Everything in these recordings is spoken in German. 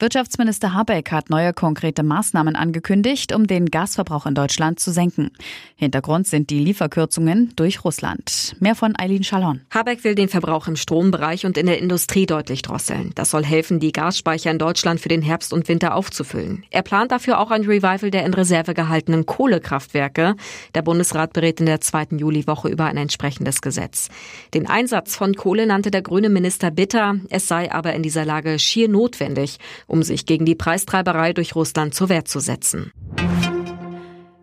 Wirtschaftsminister Habeck hat neue konkrete Maßnahmen angekündigt, um den Gasverbrauch in Deutschland zu senken. Hintergrund sind die Lieferkürzungen durch Russland. Mehr von Eileen Schallon. Habeck will den Verbrauch im Strombereich und in der Industrie deutlich drosseln. Das soll helfen, die Gasspeicher in Deutschland für den Herbst und Winter aufzufüllen. Er plant dafür auch ein Revival der in Reserve gehaltenen Kohlekraftwerke. Der Bundesrat berät in der zweiten Juliwoche über ein entsprechendes Gesetz. Den Einsatz von Kohle nannte der grüne Minister bitter. Es sei aber in dieser Lage schier notwendig, um sich gegen die Preistreiberei durch Russland zur Wehr zu setzen.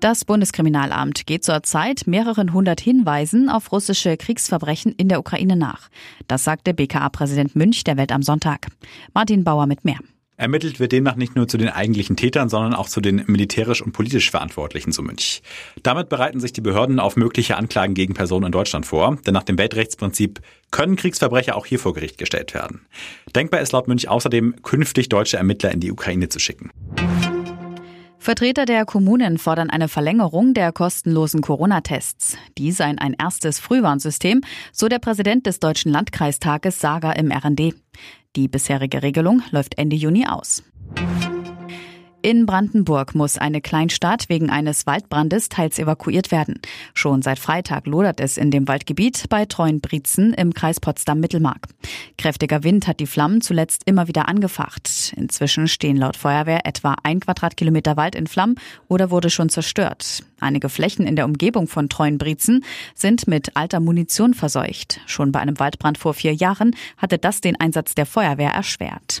Das Bundeskriminalamt geht zurzeit mehreren hundert Hinweisen auf russische Kriegsverbrechen in der Ukraine nach. Das sagte BKA-Präsident Münch der Welt am Sonntag. Martin Bauer mit mehr. Ermittelt wird demnach nicht nur zu den eigentlichen Tätern, sondern auch zu den militärisch und politisch Verantwortlichen zu Münch. Damit bereiten sich die Behörden auf mögliche Anklagen gegen Personen in Deutschland vor, denn nach dem Weltrechtsprinzip können Kriegsverbrecher auch hier vor Gericht gestellt werden. Denkbar ist laut Münch außerdem, künftig deutsche Ermittler in die Ukraine zu schicken. Vertreter der Kommunen fordern eine Verlängerung der kostenlosen Corona-Tests. Die seien ein erstes Frühwarnsystem, so der Präsident des Deutschen Landkreistages Saga im RND. Die bisherige Regelung läuft Ende Juni aus. In Brandenburg muss eine Kleinstadt wegen eines Waldbrandes teils evakuiert werden. Schon seit Freitag lodert es in dem Waldgebiet bei Treuenbrietzen im Kreis Potsdam-Mittelmark. Kräftiger Wind hat die Flammen zuletzt immer wieder angefacht. Inzwischen stehen laut Feuerwehr etwa ein Quadratkilometer Wald in Flammen oder wurde schon zerstört. Einige Flächen in der Umgebung von Treuenbrietzen sind mit alter Munition verseucht. Schon bei einem Waldbrand vor vier Jahren hatte das den Einsatz der Feuerwehr erschwert.